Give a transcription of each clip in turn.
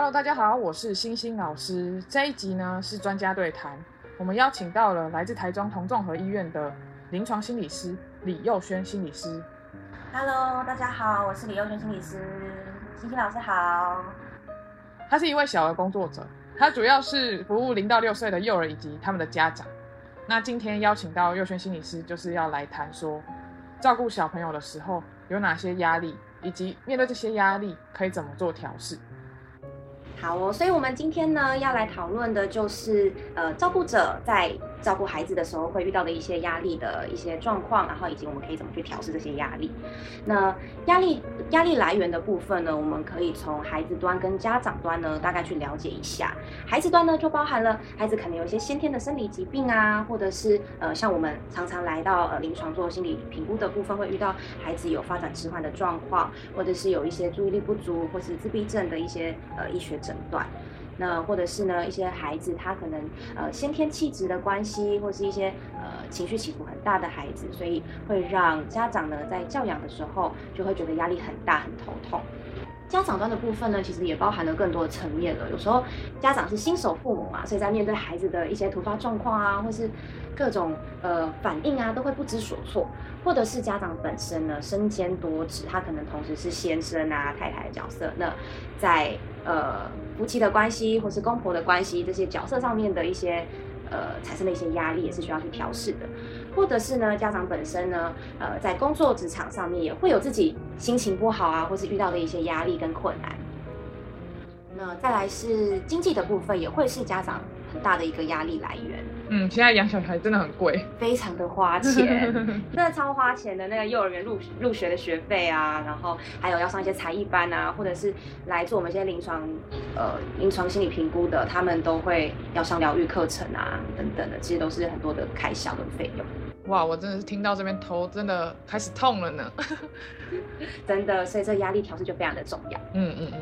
Hello，大家好，我是星星老师。这一集呢是专家对谈，我们邀请到了来自台中同众和医院的临床心理师李佑轩心理师。Hello，大家好，我是李佑轩心理师，星星老师好。他是一位小儿工作者，他主要是服务零到六岁的幼儿以及他们的家长。那今天邀请到佑轩心理师，就是要来谈说，照顾小朋友的时候有哪些压力，以及面对这些压力可以怎么做调试。好哦，所以我们今天呢要来讨论的就是，呃，照顾者在照顾孩子的时候会遇到的一些压力的一些状况，然后以及我们可以怎么去调试这些压力。那压力压力来源的部分呢，我们可以从孩子端跟家长端呢大概去了解一下。孩子端呢就包含了孩子可能有一些先天的生理疾病啊，或者是呃像我们常常来到呃临床做心理评估的部分，会遇到孩子有发展迟缓的状况，或者是有一些注意力不足或是自闭症的一些呃医学诊断。那或者是呢，一些孩子他可能呃先天气质的关系，或是一些呃情绪起伏很大的孩子，所以会让家长呢在教养的时候就会觉得压力很大、很头痛。家长端的部分呢，其实也包含了更多的层面了。有时候家长是新手父母嘛，所以在面对孩子的一些突发状况啊，或是各种呃反应啊，都会不知所措。或者是家长本身呢身兼多职，他可能同时是先生啊、太太的角色。那在呃夫妻的关系或是公婆的关系这些角色上面的一些呃产生的一些压力，也是需要去调试的。或者是呢，家长本身呢，呃，在工作职场上面也会有自己心情不好啊，或是遇到的一些压力跟困难。那再来是经济的部分，也会是家长很大的一个压力来源。嗯，现在养小孩真的很贵，非常的花钱，真的超花钱的。那个幼儿园入入学的学费啊，然后还有要上一些才艺班啊，或者是来做我们一些临床呃临床心理评估的，他们都会要上疗愈课程啊等等的，其实都是很多的开销跟费用。哇，我真的是听到这边头真的开始痛了呢。真的，所以这压力调试就非常的重要。嗯嗯嗯。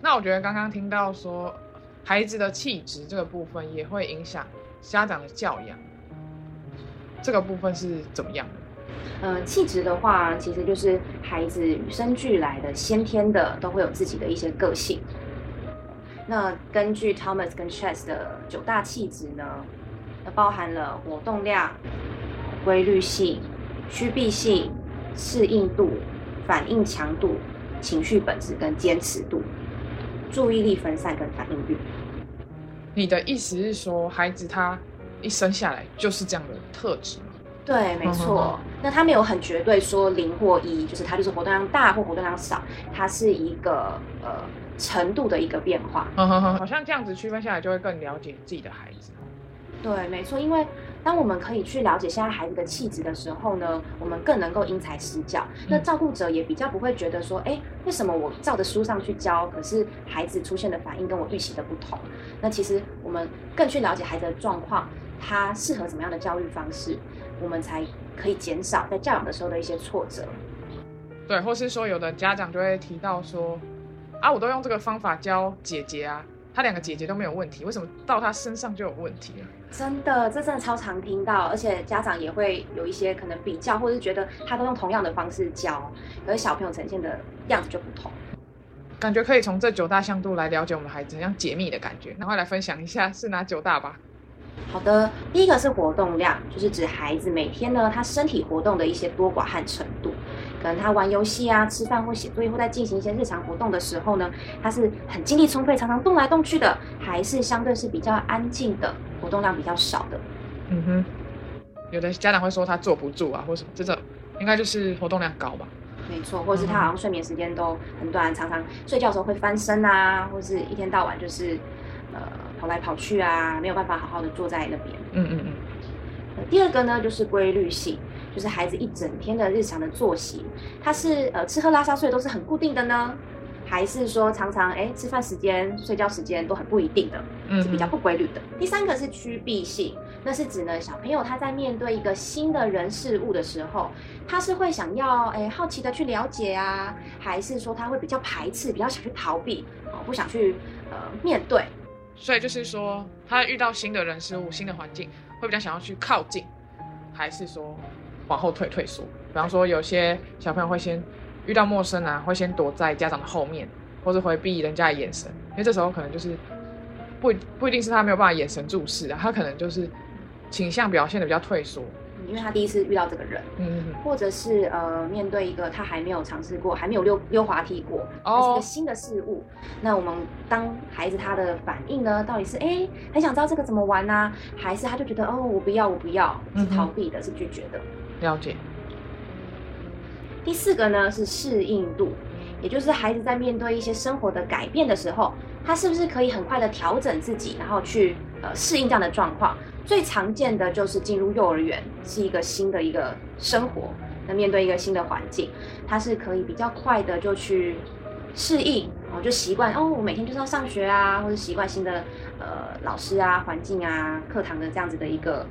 那我觉得刚刚听到说，孩子的气质这个部分也会影响家长的教养，这个部分是怎么样的？呃，气质的话，其实就是孩子与生俱来的、先天的，都会有自己的一些个性。那根据 Thomas 跟 Chess 的九大气质呢，那包含了活动量、规律性、趋避性、适应度、反应强度、情绪本质跟坚持度、注意力分散跟反应率。你的意思是说，孩子他一生下来就是这样的特质吗？对，没错哼。那他没有很绝对说零或一，就是他就是活动量大或活动量少，它是一个呃程度的一个变化。哼哼哼，好像这样子区分下来，就会更了解自己的孩子。对，没错，因为当我们可以去了解现在孩子的气质的时候呢，我们更能够因材施教。那照顾者也比较不会觉得说，哎，为什么我照着书上去教，可是孩子出现的反应跟我预期的不同？那其实我们更去了解孩子的状况，他适合怎么样的教育方式，我们才可以减少在教养的时候的一些挫折。对，或是说有的家长就会提到说，啊，我都用这个方法教姐姐啊，她两个姐姐都没有问题，为什么到他身上就有问题了？真的，这真的超常听到，而且家长也会有一些可能比较，或者是觉得他都用同样的方式教，可是小朋友呈现的样子就不同。感觉可以从这九大向度来了解我们孩子，很像解密的感觉。赶快来分享一下是哪九大吧。好的，第一个是活动量，就是指孩子每天呢他身体活动的一些多寡和程度。可能他玩游戏啊、吃饭或写作业或在进行一些日常活动的时候呢，他是很精力充沛，常常动来动去的，还是相对是比较安静的，活动量比较少的。嗯哼，有的家长会说他坐不住啊，或什么，这种应该就是活动量高吧。没错，或者是他好像睡眠时间都很短，常常睡觉的时候会翻身啊，或是一天到晚就是呃跑来跑去啊，没有办法好好的坐在那边。嗯嗯嗯，呃第二个呢，就是规律性，就是孩子一整天的日常的作息，他是呃吃喝拉撒睡都是很固定的呢，还是说常常哎吃饭时间、睡觉时间都很不一定的，嗯是比较不规律的。第三个是趋避性，那是指呢小朋友他在面对一个新的人事物的时候，他是会想要哎好奇的去了解啊，还是说他会比较排斥、比较想去逃避，哦不想去呃面对。所以就是说，他遇到新的人事物、新的环境，会比较想要去靠近，还是说往后退、退缩？比方说，有些小朋友会先遇到陌生啊，会先躲在家长的后面，或者回避人家的眼神，因为这时候可能就是不不一定是他没有办法眼神注视啊，他可能就是倾向表现的比较退缩。因为他第一次遇到这个人，嗯，或者是呃面对一个他还没有尝试过、还没有溜溜滑梯过，哦这是一个新的事物。那我们当孩子他的反应呢，到底是哎很想知道这个怎么玩呢、还是他就觉得哦我不要我不要，是逃避的，是拒绝的。了解。第四个呢是适应度，也就是孩子在面对一些生活的改变的时候，他是不是可以很快的调整自己，然后去呃适应这样的状况。最常见的就是进入幼儿园是一个新的一个生活，那面对一个新的环境，他是可以比较快的就去适应，然后就习惯哦，我每天就是要上学啊，或者习惯新的呃老师啊、环境啊、课堂的这样子的一个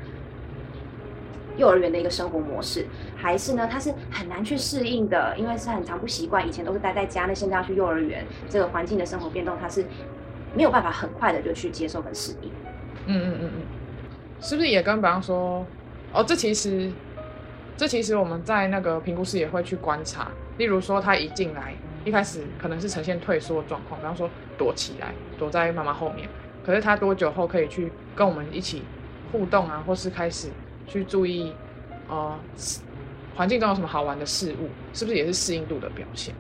幼儿园的一个生活模式，还是呢，他是很难去适应的，因为是很常不习惯，以前都是待在家，那现在要去幼儿园，这个环境的生活变动，他是没有办法很快的就去接受跟适应。嗯嗯嗯嗯，是不是也跟比方说，哦，这其实，这其实我们在那个评估室也会去观察，例如说他一进来，一开始可能是呈现退缩状况，比方说躲起来，躲在妈妈后面，可是他多久后可以去跟我们一起互动啊，或是开始去注意，呃，环境中有什么好玩的事物，是不是也是适应度的表现？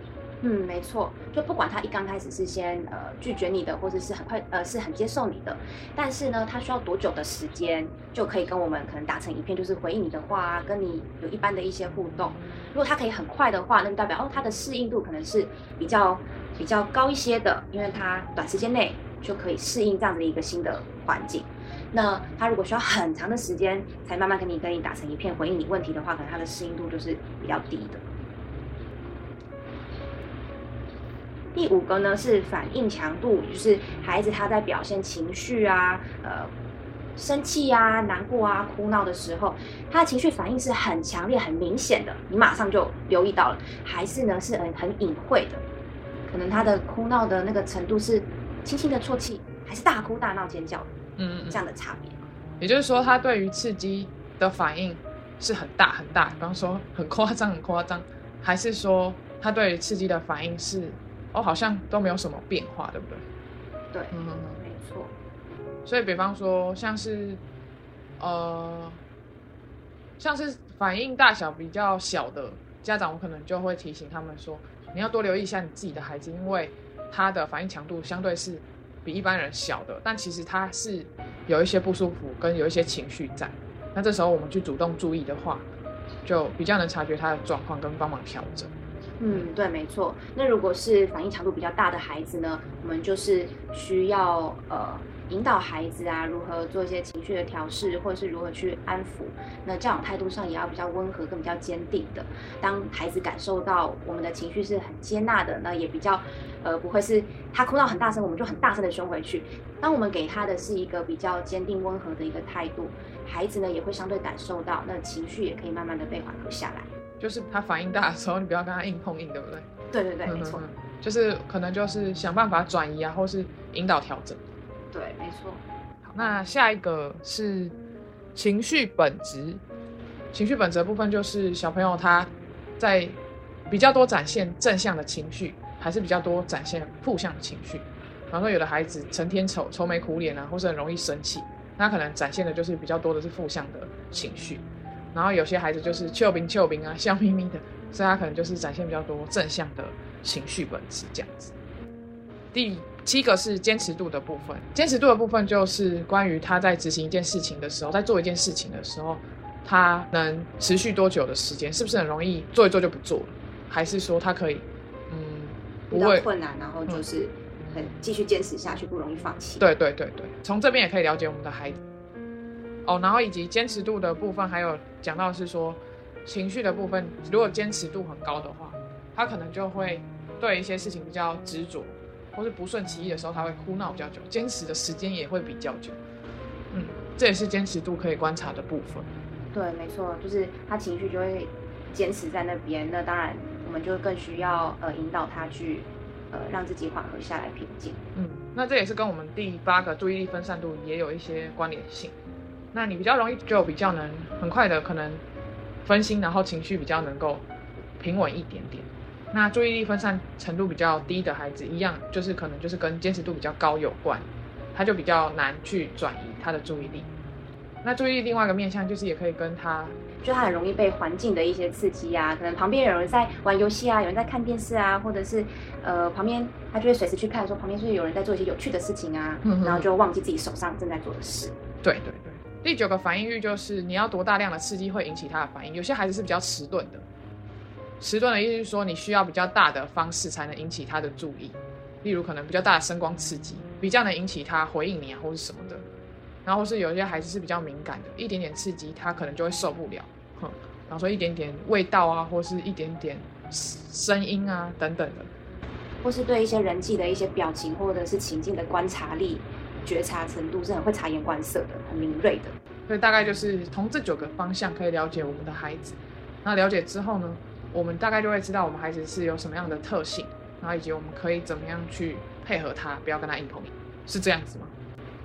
嗯，没错，就不管他一刚开始是先呃拒绝你的，或者是很快呃是很接受你的，但是呢，他需要多久的时间就可以跟我们可能打成一片，就是回应你的话啊，跟你有一般的一些互动。如果他可以很快的话，那就代表哦，他的适应度可能是比较比较高一些的，因为他短时间内就可以适应这样的一个新的环境。那他如果需要很长的时间才慢慢跟你跟你打成一片，回应你问题的话，可能他的适应度就是比较低的。第五个呢是反应强度，就是孩子他在表现情绪啊，呃，生气啊、难过啊、哭闹的时候，他的情绪反应是很强烈、很明显的，你马上就留意到了，还是呢是很很隐晦的，可能他的哭闹的那个程度是轻轻的啜泣，还是大哭大闹尖叫嗯这样的差别。也就是说，他对于刺激的反应是很大很大，比方说很夸张很夸张，还是说他对于刺激的反应是哦好像都没有什么变化，对不对？对，嗯。没错。所以，比方说像是呃像是反应大小比较小的家长，我可能就会提醒他们说，你要多留意一下你自己的孩子，因为他的反应强度相对是比一般人小的，但其实他是有一些不舒服跟有一些情绪在。那这时候我们去主动注意的话，就比较能察觉他的状况跟帮忙调整。嗯，对，没错。那如果是反应强度比较大的孩子呢，我们就是需要呃引导孩子啊，如何做一些情绪的调试，或者是如何去安抚。那教养态度上也要比较温和，跟比较坚定的。当孩子感受到我们的情绪是很接纳的，那也比较呃不会是他哭到很大声，我们就很大声的凶回去。当我们给他的是一个比较坚定温和的一个态度，孩子呢也会相对感受到，那情绪也可以慢慢的被缓和下来。就是他反应大的时候，你不要跟他硬碰硬，对不对？对对对，没错。就是可能就是想办法转移啊，或是引导调整。对，没错。好，那下一个是情绪本质。情绪本质的部分就是小朋友他在比较多展现正向的情绪，还是比较多展现负向的情绪。比方说，有的孩子成天愁愁眉苦脸啊，或是很容易生气，那可能展现的就是比较多的是负向的情绪。然后有些孩子就是俏兵俏兵啊，笑眯眯的，所以他可能就是展现比较多正向的情绪本质这样子。第七个是坚持度的部分，坚持度的部分就是关于他在执行一件事情的时候，在做一件事情的时候，他能持续多久的时间，是不是很容易做一做就不做了，还是说他可以，嗯，不会？困难，然后就是很继续坚持下去，不容易放弃。对对对对，从这边也可以了解我们的孩子。哦，然后以及坚持度的部分，还有讲到是说情绪的部分，如果坚持度很高的话，他可能就会对一些事情比较执着，或是不顺其意的时候，他会哭闹比较久，坚持的时间也会比较久。嗯，这也是坚持度可以观察的部分。对，没错，就是他情绪就会坚持在那边。那当然，我们就更需要呃引导他去呃让自己缓和下来，平静。嗯，那这也是跟我们第八个注意力分散度也有一些关联性。那你比较容易就比较能很快的可能分心，然后情绪比较能够平稳一点点。那注意力分散程度比较低的孩子，一样就是可能就是跟坚持度比较高有关，他就比较难去转移他的注意力。那注意力另外一个面向就是也可以跟他，就他很容易被环境的一些刺激啊，可能旁边有人在玩游戏啊，有人在看电视啊，或者是呃旁边他就会随时去看说旁边是不是有人在做一些有趣的事情啊，嗯然后就忘记自己手上正在做的事。对对对。第九个反应欲就是你要多大量的刺激会引起他的反应，有些孩子是比较迟钝的。迟钝的意思是说，你需要比较大的方式才能引起他的注意，例如可能比较大的声光刺激，比较能引起他回应你啊，或是什么的。然后是有些孩子是比较敏感的，一点点刺激他可能就会受不了，哼。然后说一点点味道啊，或是一点点声音啊等等的。或是对一些人际的一些表情或者是情境的观察力、觉察程度是很会察言观色的，很敏锐的。所以大概就是从这九个方向可以了解我们的孩子。那了解之后呢，我们大概就会知道我们孩子是有什么样的特性，然后以及我们可以怎么样去配合他，不要跟他硬碰硬，是这样子吗？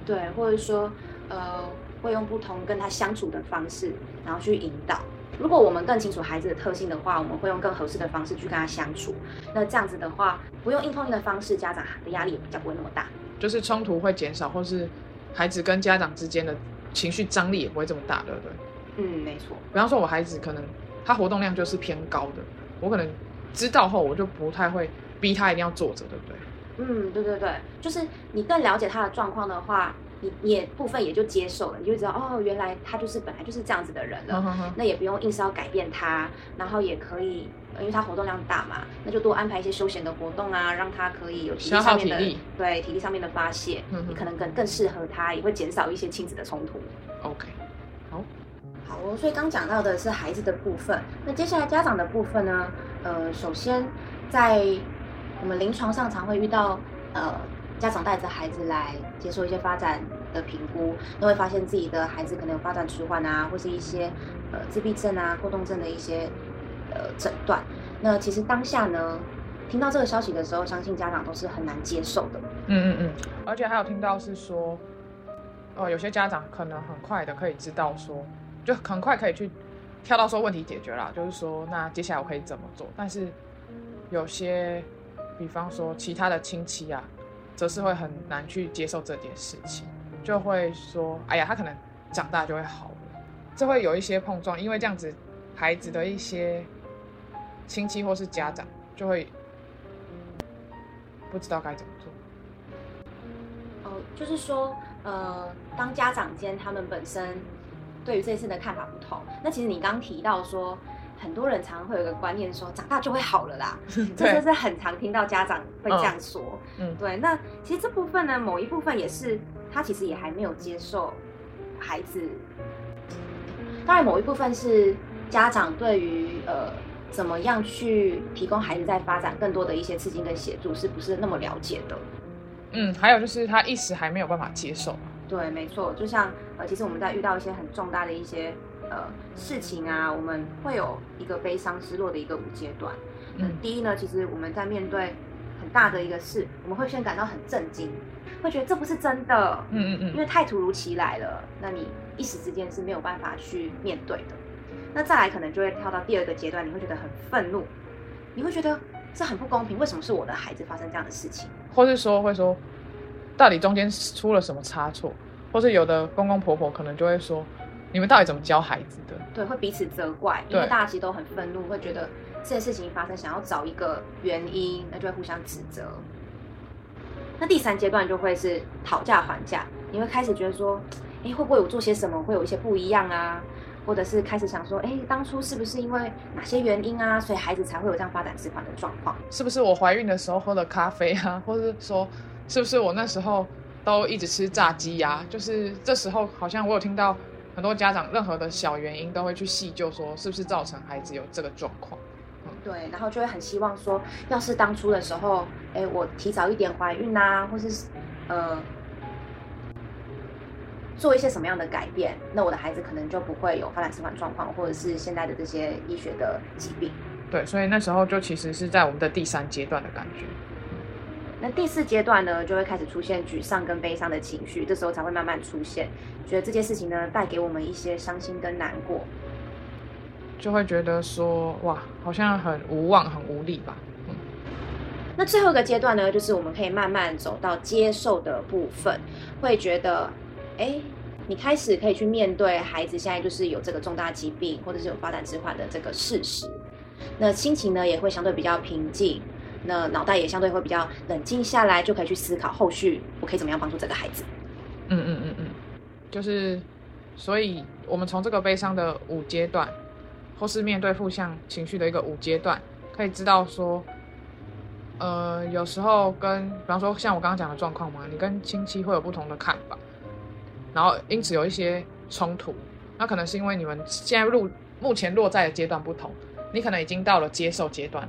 对，或者说呃会用不同跟他相处的方式，然后去引导。如果我们更清楚孩子的特性的话，我们会用更合适的方式去跟他相处。那这样子的话，不用硬碰硬的方式，家长的压力也比较不会那么大。就是冲突会减少，或是孩子跟家长之间的情绪张力也不会这么大，对不对？嗯，没错。比方说，我孩子可能他活动量就是偏高的，我可能知道后，我就不太会逼他一定要坐着，对不对？嗯，对对对，就是你更了解他的状况的话，你你也部分也就接受了，你就知道哦，原来他就是本来就是这样子的人了。那也不用硬是要改变他，然后也可以，呃因为他活动量大嘛，那就多安排一些休闲的活动啊，让他可以有体力消耗上面的对体力上面的发泄，嗯你可能更更适合他，也会减少一些亲子的冲突。OK，哦，所以刚讲到的是孩子的部分，那接下来家长的部分呢？呃，首先在我们临床上常会遇到，呃，家长带着孩子来接受一些发展的评估，都会发现自己的孩子可能有发展迟缓啊，或是一些呃自闭症啊、过动症的一些呃诊断。那其实当下呢，听到这个消息的时候，相信家长都是很难接受的。嗯嗯嗯，而且还有听到是说，呃，有些家长可能很快的可以知道说，就很快可以去跳到说问题解决了，就是说那接下来我可以怎么做？但是有些，比方说其他的亲戚啊，则是会很难去接受这件事情，就会说，哎呀，他可能长大就会好了，这会有一些碰撞，因为这样子孩子的一些亲戚或是家长就会不知道该怎么做。哦，就是说，呃，当家长间他们本身对于这次的看法不同，那其实你刚提到说，很多人常常会有一个观念说，长大就会好了啦，这对就是很常听到家长会这样说。嗯对，那其实这部分呢，某一部分也是他其实也还没有接受孩子，当然某一部分是家长对于呃。怎么样去提供孩子在发展更多的一些刺激跟协助，是不是那么了解的？嗯，还有就是他一时还没有办法接受。对，没错，就像呃，其实我们在遇到一些很重大的一些呃事情啊，我们会有一个悲伤、失落的一个五阶段。嗯嗯，第一呢，其实我们在面对很大的一个事，我们会先感到很震惊，会觉得这不是真的，嗯嗯嗯，因为太突如其来了，那你一时之间是没有办法去面对的。那再来可能就会跳到第二个阶段，你会觉得很愤怒，你会觉得这很不公平，为什么是我的孩子发生这样的事情？或是说会说，到底中间出了什么差错，或是有的公公婆婆可能就会说，你们到底怎么教孩子的？对，会彼此责怪，因为大家其实都很愤怒，会觉得这件事情发生，想要找一个原因，那就会互相指责。那第三阶段就会是讨价还价，你会开始觉得说，哎，会不会我做些什么会有一些不一样啊？或者是开始想说，哎，当初是不是因为哪些原因啊，所以孩子才会有这样发展迟缓的状况？是不是我怀孕的时候喝了咖啡啊，或是说，是不是我那时候都一直吃炸鸡呀、就是这时候好像我有听到很多家长任何的小原因都会去细究，说是不是造成孩子有这个状况。对，然后就会很希望说，要是当初的时候，哎，我提早一点怀孕啊，或是呃做一些什么样的改变，那我的孩子可能就不会有发展迟缓状况，或者是现在的这些医学的疾病。对，所以那时候就其实是在我们的第三阶段的感觉。那第四阶段呢，就会开始出现沮丧跟悲伤的情绪，这时候才会慢慢出现，觉得这件事情呢带给我们一些伤心跟难过。就会觉得说，哇，好像很无望、很无力吧。那最后一个阶段呢，就是我们可以慢慢走到接受的部分，会觉得，哎，你开始可以去面对孩子现在就是有这个重大疾病或者是有发展迟缓的这个事实，那心情呢也会相对比较平静，那脑袋也相对会比较冷静下来，就可以去思考后续我可以怎么样帮助这个孩子。嗯嗯嗯嗯，就是，所以我们从这个悲伤的五阶段，或是面对负向情绪的一个五阶段，可以知道说，呃，有时候跟，比方说像我刚刚讲的状况嘛，你跟亲戚会有不同的看法，然后因此有一些冲突，那可能是因为你们现在落目前落在的阶段不同，你可能已经到了接受阶段，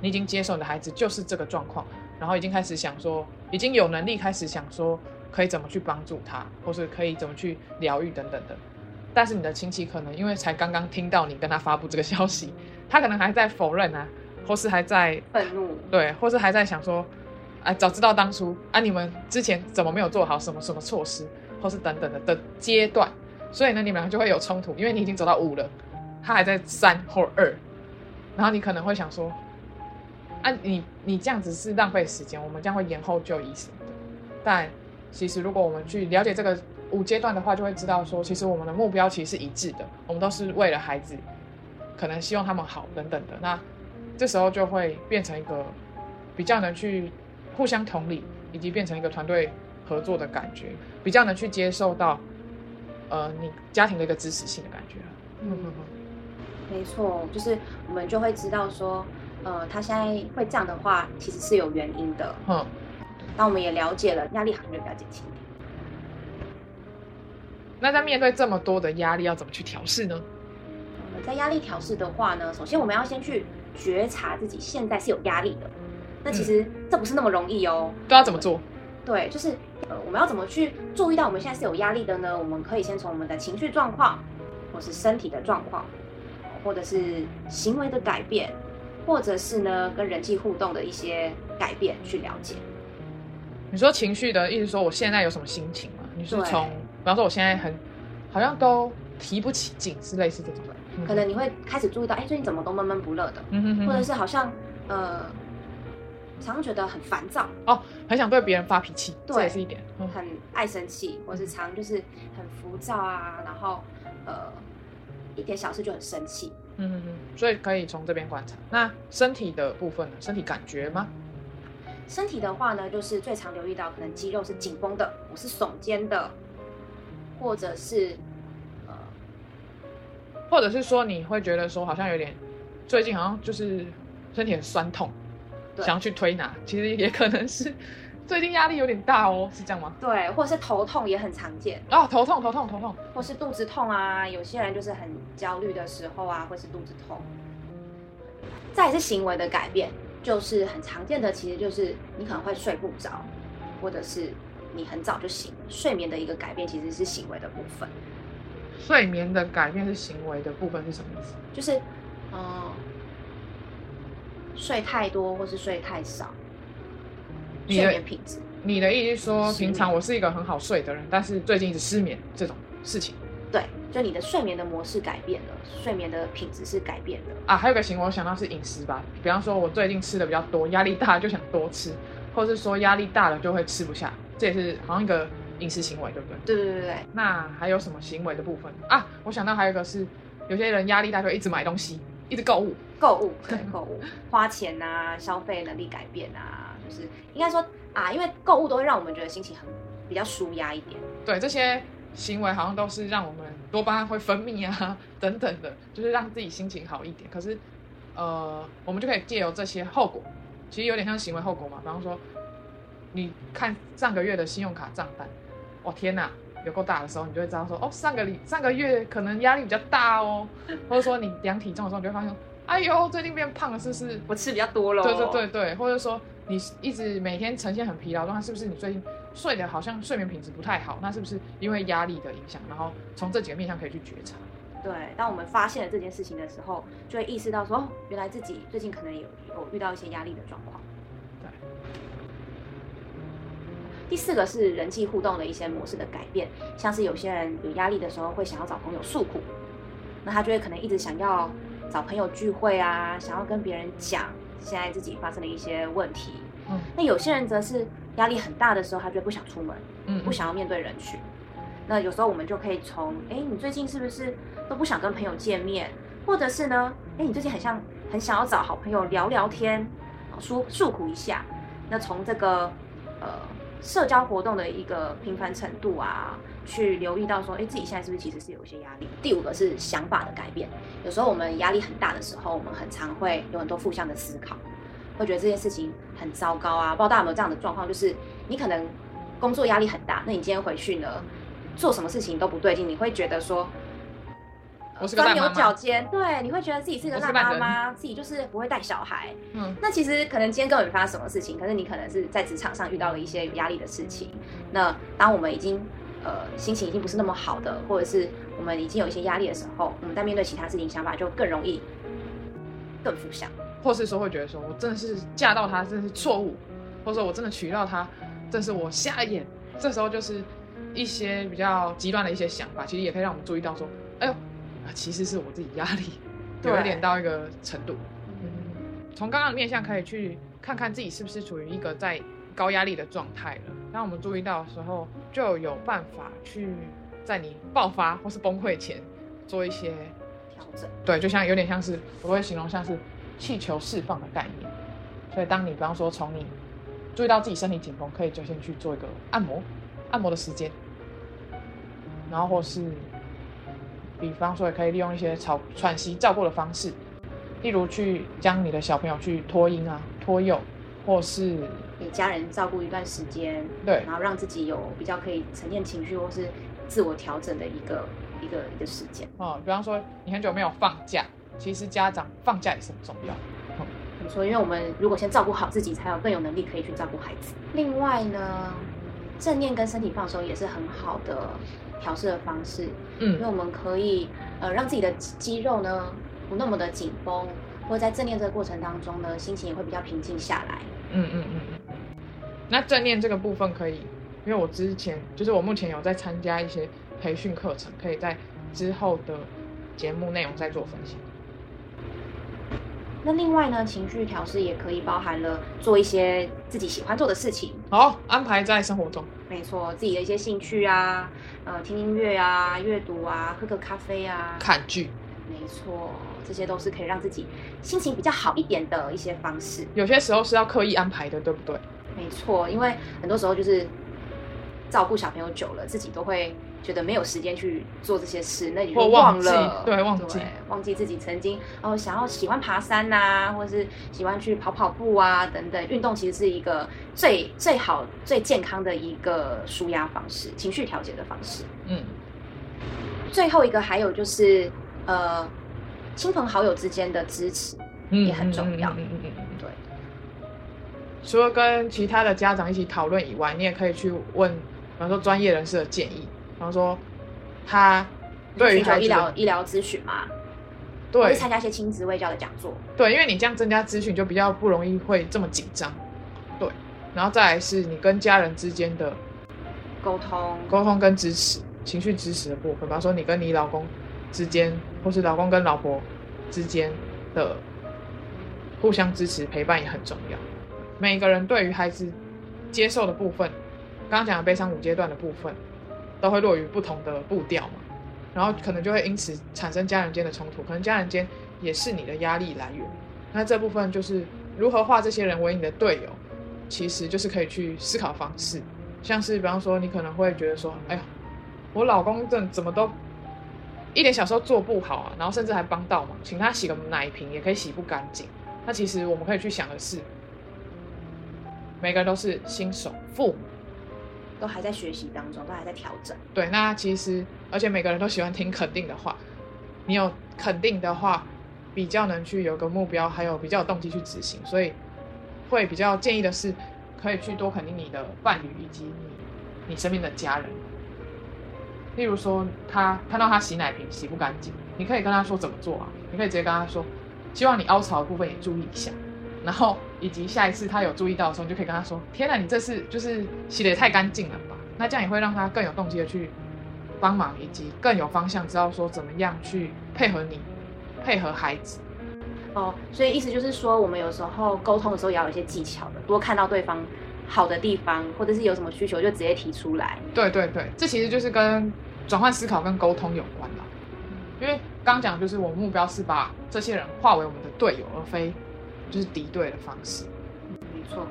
你已经接受你的孩子就是这个状况，然后已经开始想说，已经有能力开始想说。可以怎么去帮助他，或是可以怎么去疗愈等等的。但是你的亲戚可能因为才刚刚听到你跟他发布这个消息，他可能还在否认啊，或是还在愤怒，对，或是还在想说，哎，早知道当初啊，你们之前怎么没有做好什么什么措施，或是等等的的阶段。所以呢，你们两个就会有冲突，因为你已经走到五了，他还在三或二，然后你可能会想说，啊，你你这样子是浪费时间，我们将会延后就医什么的，但。其实，如果我们去了解这个五阶段的话，就会知道说，其实我们的目标其实是一致的，我们都是为了孩子，可能希望他们好等等的。那这时候就会变成一个比较能去互相同理，以及变成一个团队合作的感觉，比较能去接受到呃你家庭的一个支持性的感觉。嗯，没错，就是我们就会知道说，呃，他现在会这样的话，其实是有原因的。嗯。那我们也了解了，压力好像就比较减轻一点。那在面对这么多的压力，要怎么去调试呢？呃在压力调试的话呢，首先我们要先去觉察自己现在是有压力的。那其实这不是那么容易哦。都要怎么做？对，就是呃，我们要怎么去注意到我们现在是有压力的呢？我们可以先从我们的情绪状况，或是身体的状况，或者是行为的改变，或者是呢跟人际互动的一些改变去了解。你说情绪的意思，说我现在有什么心情吗？你是从，比方说我现在很，好像都提不起劲，是类似这种的。可能你会开始注意到，哎，最近怎么都闷闷不乐的，或者是好像，呃，常常觉得很烦躁哦，很想对别人发脾气，这也是一点，很爱生气，或是常就是很浮躁啊，然后呃，一点小事就很生气。嗯嗯嗯，所以可以从这边观察。那身体的部分呢？身体感觉吗？身体的话呢，就是最常留意到，可能肌肉是紧绷的，我是耸肩的，或者是呃，或者是说你会觉得说好像有点最近好像就是身体很酸痛，想要去推拿，其实也可能是最近压力有点大哦，是这样吗？对，或者是头痛也很常见哦，头痛头痛头痛，或是肚子痛啊，有些人就是很焦虑的时候啊，或是肚子痛。再是行为的改变。就是很常见的，其实就是你可能会睡不着，或者是你很早就醒。睡眠的一个改变其实是行为的部分。睡眠的改变是行为的部分是什么意思？就是，嗯，睡太多或是睡太少，睡眠品质。你的意思说，平常我是一个很好睡的人，但是最近一直失眠这种事情。对，就你的睡眠的模式改变了，睡眠的品质是改变的啊。还有个行为，我想到是饮食吧。比方说，我最近吃的比较多，压力大就想多吃，或者是说压力大了就会吃不下，这也是好像一个饮食行为，对不对？对对对对。那还有什么行为的部分啊？我想到还有一个是，有些人压力大就一直买东西，一直购物，购物对 购物，花钱啊，消费能力改变啊，就是应该说啊，因为购物都会让我们觉得心情很比较舒压一点。对这些。行为好像都是让我们多巴胺会分泌啊，等等的，就是让自己心情好一点。可是，呃，我们就可以借由这些后果，其实有点像行为后果嘛。比方说，你看上个月的信用卡账单，哦天哪，有够大的时候，你就会知道说，哦上个礼上个月可能压力比较大哦。或者说你量体重的时候，你就会发现，哎呦，最近变胖了，是不是？我吃比较多了。对对对对，或者说你一直每天呈现很疲劳状态，是不是你最近？睡得好像睡眠品质不太好，那是不是因为压力的影响？然后从这几个面向可以去觉察。对，当我们发现了这件事情的时候，就会意识到说，哦，原来自己最近可能有有遇到一些压力的状况。对。第四个是人际互动的一些模式的改变，像是有些人有压力的时候会想要找朋友诉苦，那他就会可能一直想要找朋友聚会啊，想要跟别人讲现在自己发生了一些问题。嗯那有些人则是压力很大的时候，他就不想出门，嗯，不想要面对人群。那有时候我们就可以从，哎，你最近是不是都不想跟朋友见面？或者是呢，哎，你最近很像很想要找好朋友聊聊天，诉诉苦一下。那从这个呃社交活动的一个频繁程度啊，去留意到说，哎，自己现在是不是其实是有一些压力？第五个是想法的改变。有时候我们压力很大的时候，我们很常会有很多负向的思考，会觉得这件事情很糟糕啊。不知道大家有没有这样的状况？就是你可能工作压力很大，那你今天回去呢，做什么事情都不对劲，你会觉得说。我是个钻牛。角尖，对，你会觉得自己是个烂妈妈，自己就是不会带小孩。嗯那其实可能今天根本没发生什么事情，可是你可能是在职场上遇到了一些有压力的事情。那当我们已经呃心情已经不是那么好的，或者是我们已经有一些压力的时候，我们在面对其他事情想法就更容易更负向。或是说会觉得说我真的是嫁到他真的是错误，或者说我真的娶到他，这是我瞎了眼。这时候就是一些比较极端的一些想法，其实也可以让我们注意到说，哎呦，啊其实是我自己压力有一点到一个程度。嗯，从刚刚的面相可以去看看自己是不是处于一个在高压力的状态了。当我们注意到的时候，就有办法去在你爆发或是崩溃前做一些调整，对，就像有点像是我会形容像是气球释放的概念。所以当你比方说从你注意到自己身体紧绷，可以就先去做一个按摩，按摩的时间，然后或是比方说也可以利用一些喘喘息照顾的方式，例如去将你的小朋友去托婴啊、托幼，或是给家人照顾一段时间，对然后让自己有比较可以沉淀情绪或是自我调整的一个一个一个时间。哦、比方说你很久没有放假，其实家长放假也是很重要的。没错，因为我们如果先照顾好自己，才有更有能力可以去照顾孩子。另外呢，正念跟身体放松也是很好的调试的方式，嗯因为嗯我们可以呃让自己的肌肌肉呢不那么的紧绷，或者在正念这个过程当中呢，心情也会比较平静下来。嗯嗯嗯嗯。那正念这个部分可以，因为我之前就是我目前有在参加一些培训课程，可以在之后的节目内容再做分享。那另外呢，情绪调试也可以包含了做一些自己喜欢做的事情，好，安排在生活中。没错，自己的一些兴趣啊，呃，听音乐啊，阅读啊，喝个咖啡啊，看剧，没错，这些都是可以让自己心情比较好一点的一些方式。有些时候是要刻意安排的，对不对？没错，因为很多时候就是照顾小朋友久了，自己都会觉得没有时间去做这些事，那你就忘记了，对忘记。忘记自己曾经哦想要喜欢爬山呐、或者是喜欢去跑跑步啊等等。运动其实是一个最最好、最健康的一个舒压方式，情绪调节的方式。嗯，最后一个还有就是呃，亲朋好友之间的支持，嗯也很重要。嗯嗯嗯嗯嗯。对，除了跟其他的家长一起讨论以外，你也可以去问，比方说专业人士的建议，比方说他对于医疗医疗咨询嘛，对是参加一些亲子卫教的讲座。对，因为你这样增加咨询，就比较不容易会这么紧张。对，然后再来是你跟家人之间的沟通，沟通跟支持、情绪支持的部分，比方说你跟你老公之间，或是老公跟老婆之间的互相支持、陪伴也很重要。每个人对于孩子接受的部分，刚刚讲的悲伤五阶段的部分，都会落于不同的步调嘛，然后可能就会因此产生家人间的冲突，可能家人间也是你的压力来源。那这部分就是如何化这些人为你的队友，其实就是可以去思考方式。像是比方说，你可能会觉得说，哎呀，我老公这怎么都一点小时候做不好啊，然后甚至还帮倒忙，请他洗个奶瓶也可以洗不干净。那其实我们可以去想的是，每个人都是新手父母，都还在学习当中，都还在调整。对，那其实而且每个人都喜欢听肯定的话，你有肯定的话，比较能去有个目标，还有比较有动机去执行，所以会比较建议的是，可以去多肯定你的伴侣以及你你身边的家人。例如说，他看到他洗奶瓶洗不干净，你可以跟他说怎么做啊？你可以直接跟他说，希望你凹槽的部分也注意一下，然后以及下一次他有注意到的时候，你就可以跟他说：“天哪，你这次就是洗的也太干净了吧？”那这样也会让他更有动机的去帮忙，以及更有方向，知道说怎么样去配合你，配合孩子。哦，所以意思就是说，我们有时候沟通的时候也要有一些技巧的，多看到对方好的地方，或者是有什么需求就直接提出来。对对对，这其实就是跟转换思考跟沟通有关了。因为刚讲就是我们目标是把这些人化为我们的队友，而非就是敌对的方式。没错，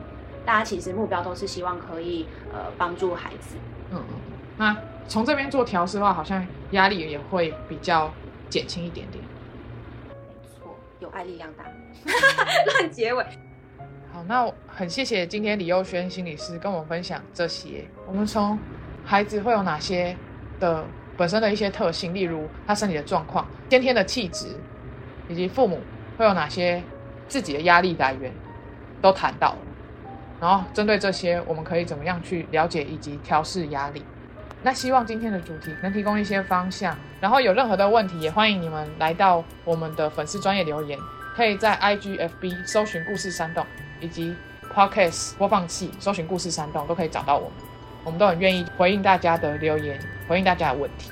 大家其实目标都是希望可以呃帮助孩子。嗯嗯，那从这边做调试的话，好像压力也会比较减轻一点点。没错，有爱力量大。乱结尾。好，那我很谢谢今天李佑轩心理师跟我们分享这些。我们从孩子会有哪些的本身的一些特性，例如他身体的状况、先天的气质，以及父母会有哪些自己的压力来源，都谈到了。然后针对这些，我们可以怎么样去了解以及调试压力？那希望今天的主题能提供一些方向。然后有任何的问题，也欢迎你们来到我们的粉丝专业留言，可以在 IGFB 搜寻故事山洞，以及 Podcast 播放器搜寻故事山洞，都可以找到我们。我们都很愿意回应大家的留言，回应大家的问题。